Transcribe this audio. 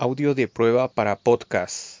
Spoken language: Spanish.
Audio de prueba para podcast.